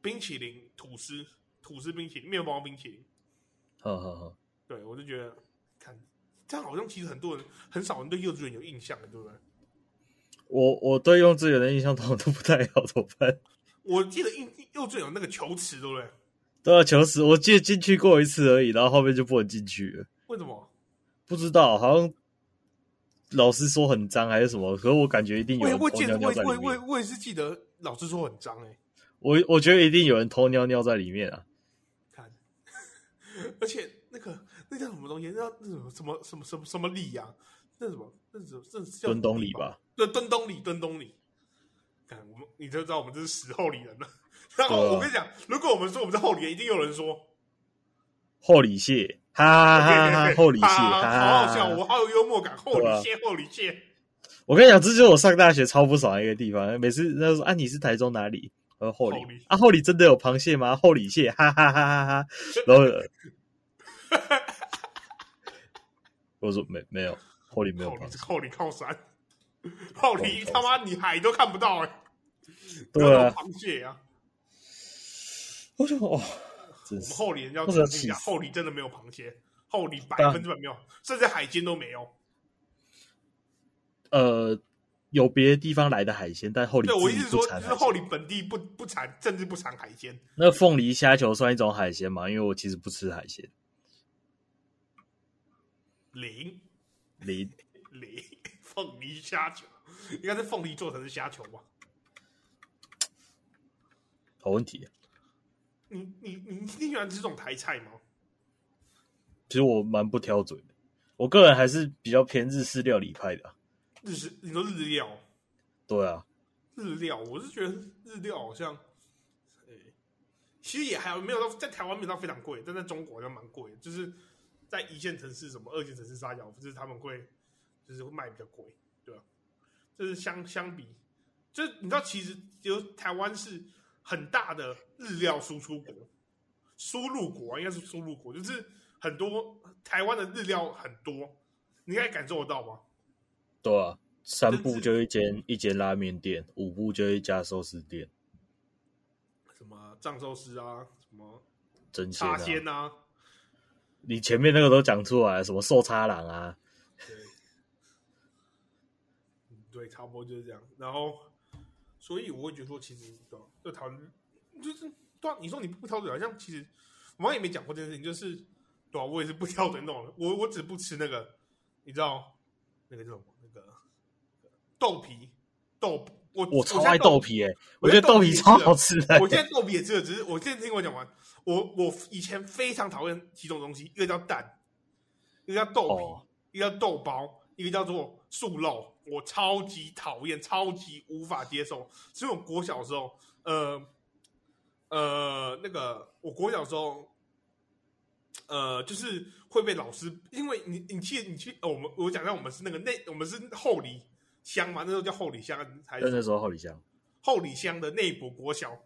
[SPEAKER 4] 冰淇淋吐司，吐司冰淇淋，面包冰淇淋，
[SPEAKER 5] 好好好，
[SPEAKER 4] 对，我就觉得，看这样好像其实很多人很少人对幼稚园有印象的，对不对？
[SPEAKER 5] 我我对幼稚园的印象通常都不太好，怎么办？
[SPEAKER 4] 我记得幼幼稚园有那个球池，对不对？
[SPEAKER 5] 对啊，求死，我记得进去过一次而已，然后后面就不能进去了。
[SPEAKER 4] 为什么？
[SPEAKER 5] 不知道，好像老师说很脏还是什么，可是我感觉一定有人偷尿尿在里面。
[SPEAKER 4] 我我我我也是记得老师说很脏哎、欸。
[SPEAKER 5] 我我觉得一定有人偷尿尿在里面啊！
[SPEAKER 4] 看，*laughs* 而且那个那叫什么东西？那那什么什么什么什么什么礼啊？那什么，那什么，这是
[SPEAKER 5] 敦东里吧？
[SPEAKER 4] 对，敦东里，敦东里。看我们，你就知道我们这是死后里人了。然后我跟你讲，如果我们说我们是后里，一定有人说
[SPEAKER 5] 后里蟹，哈哈哈，后里蟹，
[SPEAKER 4] 好好笑，我好有幽默感，后里蟹，后里蟹。
[SPEAKER 5] 我跟你讲，这就是我上大学超不爽的一个地方。每次他说啊，你是台中哪里？我说后里啊，后里真的有螃蟹吗？后里蟹，哈哈哈哈哈。然后 *laughs* 我说没没有，后里没有螃蟹。
[SPEAKER 4] 后里靠山，后里他妈你海都看不到哎。
[SPEAKER 5] 对啊，
[SPEAKER 4] 螃蟹呀。
[SPEAKER 5] 我说哇，
[SPEAKER 4] 我们后里人要澄清一下，后里真的没有螃蟹，后里百分之百没有，甚至海鲜都没有。
[SPEAKER 5] 呃，有别的地方来的海鲜，但后里
[SPEAKER 4] 对我意思说，就是后里本地不不产，甚至不产海鲜。
[SPEAKER 5] 那凤梨虾球算一种海鲜吗？因为我其实不吃海鲜。
[SPEAKER 4] 零
[SPEAKER 5] 零 *laughs*
[SPEAKER 4] 零凤梨虾球，应该是凤梨做成的虾球吧？
[SPEAKER 5] 好问题。
[SPEAKER 4] 你你你你喜欢吃这种台菜吗？
[SPEAKER 5] 其实我蛮不挑嘴的，我个人还是比较偏日式料理派的啊。
[SPEAKER 4] 日式，你说日料？
[SPEAKER 5] 对啊，
[SPEAKER 4] 日料，我是觉得日料好像，欸、其实也还有没有到在台湾没有到非常贵，但在中国好像蛮贵，就是在一线城市什么二线城市杀小，就是他们会就是会卖比较贵，对吧？就是相相比，就是你知道，其实有台湾是很大的日料输出国，输入国啊应该是输入国，就是很多台湾的日料很多，你应该感受得到吗？
[SPEAKER 5] 对啊，三步就一间一间拉面店，五步就一家寿司店。
[SPEAKER 4] 什么藏寿司啊，什么
[SPEAKER 5] 真
[SPEAKER 4] 鲜鲜啊，啊？
[SPEAKER 5] 你前面那个都讲出来，什么寿叉郎啊？
[SPEAKER 4] 对，对，差不多就是这样。然后，所以我会觉得说，其实对，就讨论就是对啊，你说你不挑嘴，好像其实我妈也没讲过这件事情，就是对啊，我也是不挑嘴那种，我我只不吃那个，你知道那个叫什么？那个豆皮，豆我
[SPEAKER 5] 我超爱豆皮诶、欸，我觉得豆皮超好吃的、欸。
[SPEAKER 4] 我现在豆皮也吃了，只是我现在听我讲完，我我以前非常讨厌几种东西，一个叫蛋，一个叫豆皮，哦、一个叫豆包，一个叫做素肉，我超级讨厌，超级无法接受。所以我国小的时候，呃呃，那个我国小的时候，呃，就是会被老师，因为你你去你去，哦、我们我讲到我们是那个内，我们是后里。乡嘛，那时候叫后里乡，还是
[SPEAKER 5] 那时候后里乡。
[SPEAKER 4] 后里乡的内部国小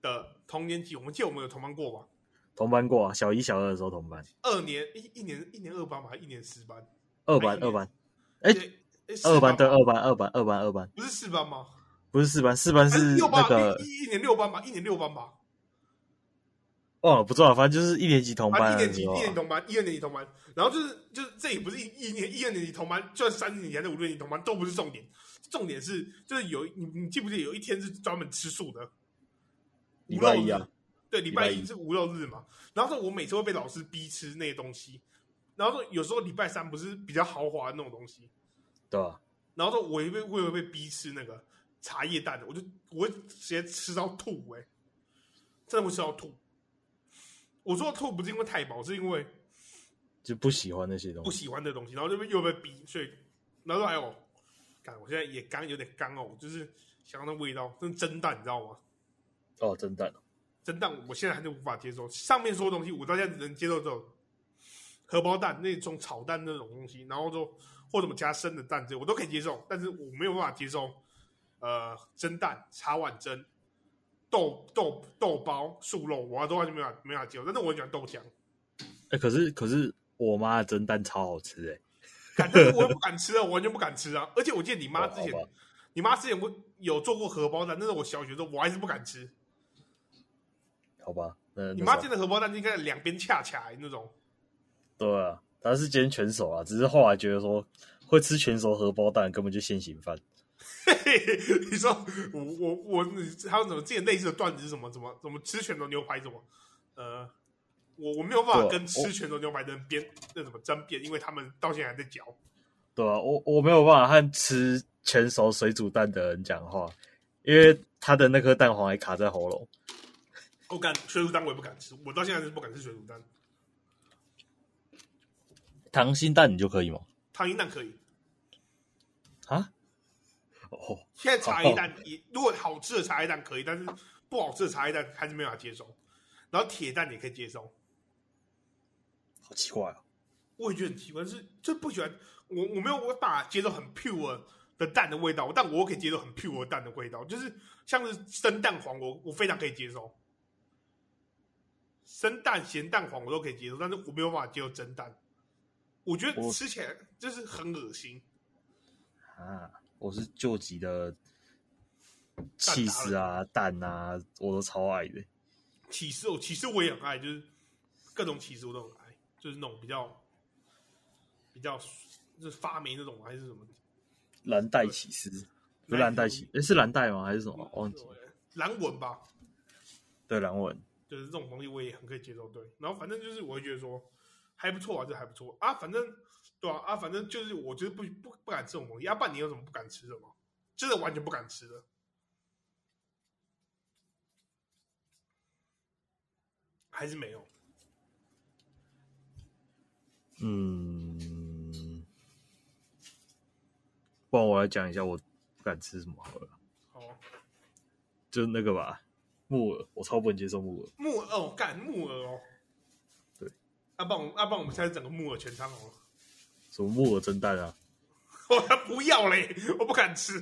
[SPEAKER 4] 的同年级，我们记得我们有同班过吧？
[SPEAKER 5] 同班过啊，小一、小二的时候同班。
[SPEAKER 4] 二年一一年一年二班嘛，还一年四班？
[SPEAKER 5] 二班二班。哎，二班对，二班二班二班二班，
[SPEAKER 4] 不是四班吗？
[SPEAKER 5] 不是四班，四班是那个
[SPEAKER 4] 一一年六班吧？一年六班吧？
[SPEAKER 5] 哦，不知道，反正就是一年级同班，
[SPEAKER 4] 一年级一年级同班，一二年级同班。然后就是就是这也不是一一年一二年级同班，就算三年级还是五六年级同班都不是重点，重点是就是有你你记不记得有一天是专门吃素的，
[SPEAKER 5] 礼拜一啊，
[SPEAKER 4] 对，礼拜一是无肉日嘛。然后说我每次会被老师逼吃那些东西，然后说有时候礼拜三不是比较豪华的那种东西，
[SPEAKER 5] 对啊。
[SPEAKER 4] 然后说我也被我也会被逼吃那个茶叶蛋的，我就我会直接吃到吐哎、欸，真的会吃到吐。我说的吐不是因为太饱，是因为
[SPEAKER 5] 就不喜欢那些东西，
[SPEAKER 4] 不喜欢的东西，然后就被又被逼，所以然后哎呦，干，我现在也干有点干哦，就是想要那味道，那蒸蛋你知道吗？
[SPEAKER 5] 哦，蒸蛋，
[SPEAKER 4] 蒸蛋，我现在还是无法接受。上面说的东西，我到现在只能接受这种荷包蛋那种炒蛋那种东西，然后就或者什么加生的蛋这我都可以接受，但是我没有办法接受，呃，蒸蛋、茶碗蒸。豆豆豆包素肉，我都完全没法没法接受。但是我很喜欢豆浆。
[SPEAKER 5] 哎、欸，可是可是我妈的蒸蛋超好吃哎、欸！
[SPEAKER 4] 但是我也不敢吃啊，我完全不敢吃啊！而且我记得你妈之前，哦、你妈之前不有做过荷包蛋，但是我小学的时候，我还是不敢吃。
[SPEAKER 5] 好吧，那
[SPEAKER 4] 你妈煎的荷包蛋应该两边恰恰那种。
[SPEAKER 5] 对啊，她是煎全熟啊，只是后来觉得说会吃全熟荷包蛋根本就现行犯。
[SPEAKER 4] 嘿嘿，你说我我我，还有什么之前类似的段子是什么？怎么怎么吃全熟牛排？怎么？呃，我我没有办法跟吃全熟牛排的人辩那什么争辩，因为他们到现在还在嚼。
[SPEAKER 5] 对啊，我我没有办法和吃全熟水煮蛋的人讲话，因为他的那颗蛋黄还卡在喉咙。
[SPEAKER 4] 我敢水煮蛋，我也不敢吃。我到现在是不敢吃水煮蛋。
[SPEAKER 5] 溏心蛋你就可以吗？
[SPEAKER 4] 糖心蛋可以
[SPEAKER 5] 啊？哦，
[SPEAKER 4] 现在茶叶蛋也如果好吃的茶叶蛋可以，但是不好吃的茶叶蛋还是没办法接受。然后铁蛋也可以接受，
[SPEAKER 5] 好奇怪啊！
[SPEAKER 4] 我也觉得很奇怪，是就不喜欢我我没有我把接受很 pure 的蛋的味道，但我可以接受很 pure 的蛋的味道，就是像是生蛋黄，我我非常可以接受。生蛋、咸蛋黄我都可以接受，但是我没有办法接受蒸蛋。我觉得吃起来就是很恶心
[SPEAKER 5] 啊！我是救急的起司啊、蛋啊，我都超爱的。
[SPEAKER 4] 起司哦，起司我也很爱，就是各种起司我都很爱，就是那种比较比较就是发霉那种还是什么
[SPEAKER 5] 蓝带起司？不是蓝带起，哎，是蓝带吗？还是什么？忘记
[SPEAKER 4] 蓝纹吧？
[SPEAKER 5] 对，蓝纹。
[SPEAKER 4] 就是这种东西我也很可以接受，对。然后反正就是我会觉得说还不错啊，这还不错啊。反正对啊啊，反正就是我就是不不不敢吃这种东西。阿、啊、爸，你有什么不敢吃的吗？真的完全不敢吃的，还是没有？
[SPEAKER 5] 嗯，不然我来讲一下我不敢吃什么好了。
[SPEAKER 4] 好，
[SPEAKER 5] 就是那个吧。木耳，我超不能接受木耳。
[SPEAKER 4] 木耳哦，干木耳哦。
[SPEAKER 5] 对，
[SPEAKER 4] 阿棒，阿棒，我们现在整个木耳全餐哦。
[SPEAKER 5] 什么木耳蒸蛋啊？*laughs*
[SPEAKER 4] 我还不要嘞，我不敢吃。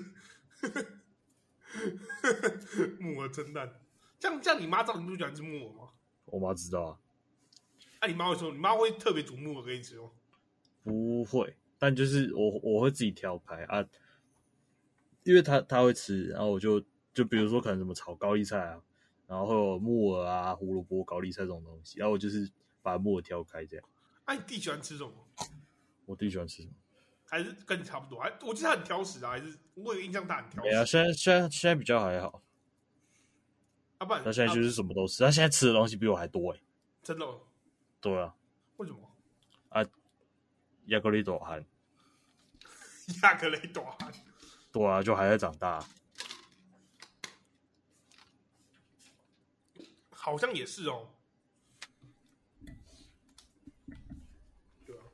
[SPEAKER 4] 木耳蒸蛋，这样这样，你妈知道你不喜欢吃木耳吗？
[SPEAKER 5] 我妈知道啊。
[SPEAKER 4] 哎、啊，你妈会说，你妈会特别煮木耳给你吃吗？
[SPEAKER 5] 不会，但就是我我会自己挑牌啊，因为她她会吃，然后我就就比如说可能什么炒高丽菜啊。然后会有木耳啊、胡萝卜、高丽菜这种东西，然后我就是把木耳挑开这样。哎、啊，你弟喜欢吃什么？我弟喜欢吃什么？
[SPEAKER 4] 还是跟你差不多？还我记得他很挑食啊，还是我有印象他很挑食。
[SPEAKER 5] 没啊，现在现在现在比较还好。他现在就是什么都吃，他现在吃的东西比我还多哎。
[SPEAKER 4] 真的？
[SPEAKER 5] 对啊。
[SPEAKER 4] 为什么？
[SPEAKER 5] 啊，亚克力大汉。
[SPEAKER 4] 亚克力大汉。
[SPEAKER 5] 对啊，就还在长大。
[SPEAKER 4] 好像也是哦，对啊，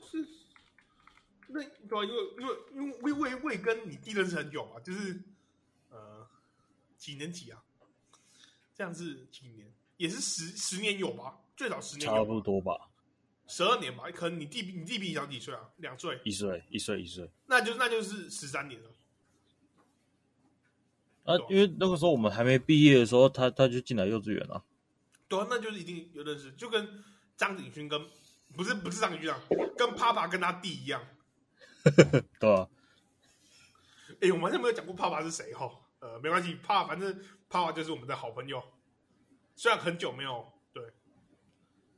[SPEAKER 4] 是那对啊，因为因为因为魏魏魏跟你弟认识很久嘛，就是呃几年级啊？这样是几年？也是十十年有吧？最少十年有，
[SPEAKER 5] 差不多吧？
[SPEAKER 4] 十二年吧？可能你弟你弟比你小几岁啊？两岁？
[SPEAKER 5] 一岁？一岁？一岁？
[SPEAKER 4] 那就那就是十三年了。
[SPEAKER 5] 啊，因为那个时候我们还没毕业的时候，他他就进来幼稚园了。
[SPEAKER 4] 对啊，那就是一定有认识，就跟张景勋跟不是不是张景勋啊，跟帕帕跟他弟一样。*laughs*
[SPEAKER 5] 对啊。
[SPEAKER 4] 哎、欸，我们好像没有讲过帕帕是谁哈？呃，没关系，帕反正帕帕就是我们的好朋友。虽然很久没有对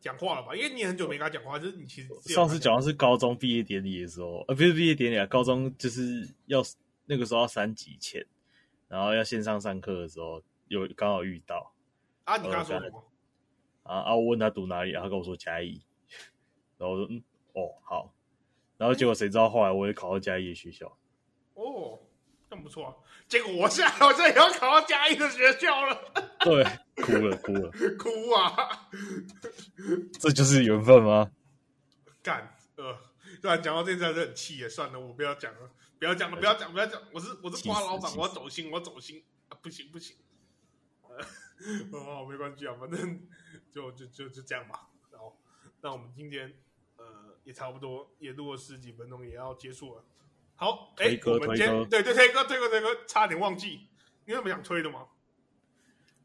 [SPEAKER 4] 讲话了吧，因为你很久没跟他讲话，就是你其实
[SPEAKER 5] 上次讲的是高中毕业典礼的时候，呃，不是毕业典礼啊，高中就是要那个时候要三级前。然后要线上上课的时候，有刚好遇到
[SPEAKER 4] 啊，你刚刚说什么？
[SPEAKER 5] 啊啊！我问他读哪里，他跟我说嘉义，然后我说嗯哦好，然后结果谁知道后来我也考到嘉义的学校，
[SPEAKER 4] 哦，那不错啊。结果我现在我这也要考到嘉义的学校了，
[SPEAKER 5] 对，哭了哭了 *laughs*
[SPEAKER 4] 哭啊！*laughs*
[SPEAKER 5] 这就是缘分吗？
[SPEAKER 4] 干呃，突然讲到这件事很气耶，算了，我不要讲了。不要讲了，不要讲，不要讲！我是我是瓜老板，我要走心，我要走心啊！不行不行，*laughs* 哦，没关系啊，反正就就就就这样吧。然后，那我们今天呃也差不多也录了十几分钟，也要结束了。好，哎，我们今天对对推歌推歌推歌，差点忘记，你有什么想推的吗？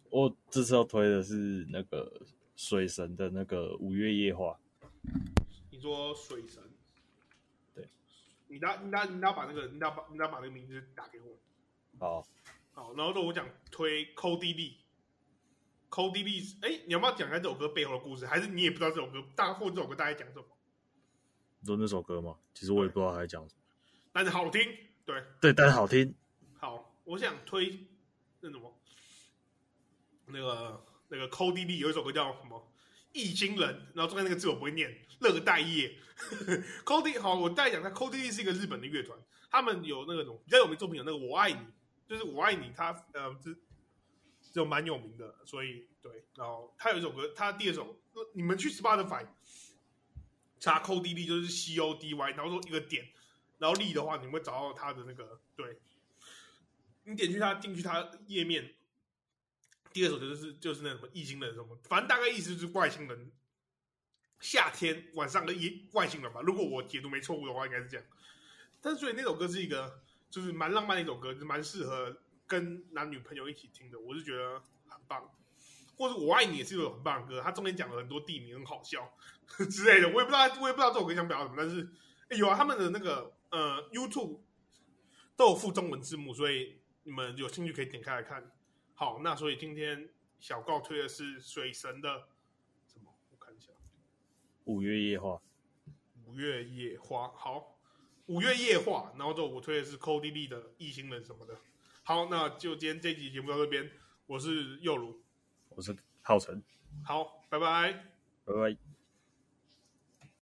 [SPEAKER 5] 我这次要推的是那个水神的那个五月夜话。
[SPEAKER 4] 你说水神？对你拿你拿你拿把那个你拿把你拿把那个名字打给我。
[SPEAKER 5] 好，
[SPEAKER 4] 好，然后说我讲推 Cody Lee，哎，你要不要讲一下这首歌背后的故事？还是你也不知道这首歌大或者这首歌大概讲什么？
[SPEAKER 5] 你说那首歌吗？其实我也不知道他在讲什么，
[SPEAKER 4] 但是好听，对
[SPEAKER 5] 对，但是好听。
[SPEAKER 4] 好，我想推那什么，那个那个 Cody Lee 有一首歌叫什么？异星人，然后中间那个字我不会念，热带夜。*laughs* Cody 好，我再讲下，Cody 是一个日本的乐团，他们有那个种比较有名作品，有那个我爱你，就是我爱你，他呃这就蛮有名的，所以对，然后他有一首歌，他第二首，你们去 Spotify 查 CODY 就是 C O D Y，然后说一个点，然后立的话，你会找到他的那个对，你点去他进去他页面，第二首就是就是那什么异星人什么，反正大概意思就是外星人，夏天晚上的一外星人吧。如果我解读没错误的话，应该是这样。但是所以那首歌是一个就是蛮浪漫的一首歌，就蛮适合跟男女朋友一起听的，我是觉得很棒。或者我爱你也是一首很棒的歌，它中间讲了很多地名，很好笑 *laughs* 之类的。我也不知道，我也不知道这首歌想表达什么，但是、欸、有啊，他们的那个呃 YouTube 都有附中文字幕，所以你们有兴趣可以点开来看。好，那所以今天小告推的是水神的什么？我看一下，
[SPEAKER 5] 五月夜话。
[SPEAKER 4] 五月夜花，好，五月夜话。然后就我推的是 Cody Lee 的异星人什么的。好，那就今天这集节目到这边，我是佑儒。
[SPEAKER 5] 我是浩辰，
[SPEAKER 4] 好，拜拜，
[SPEAKER 5] 拜拜。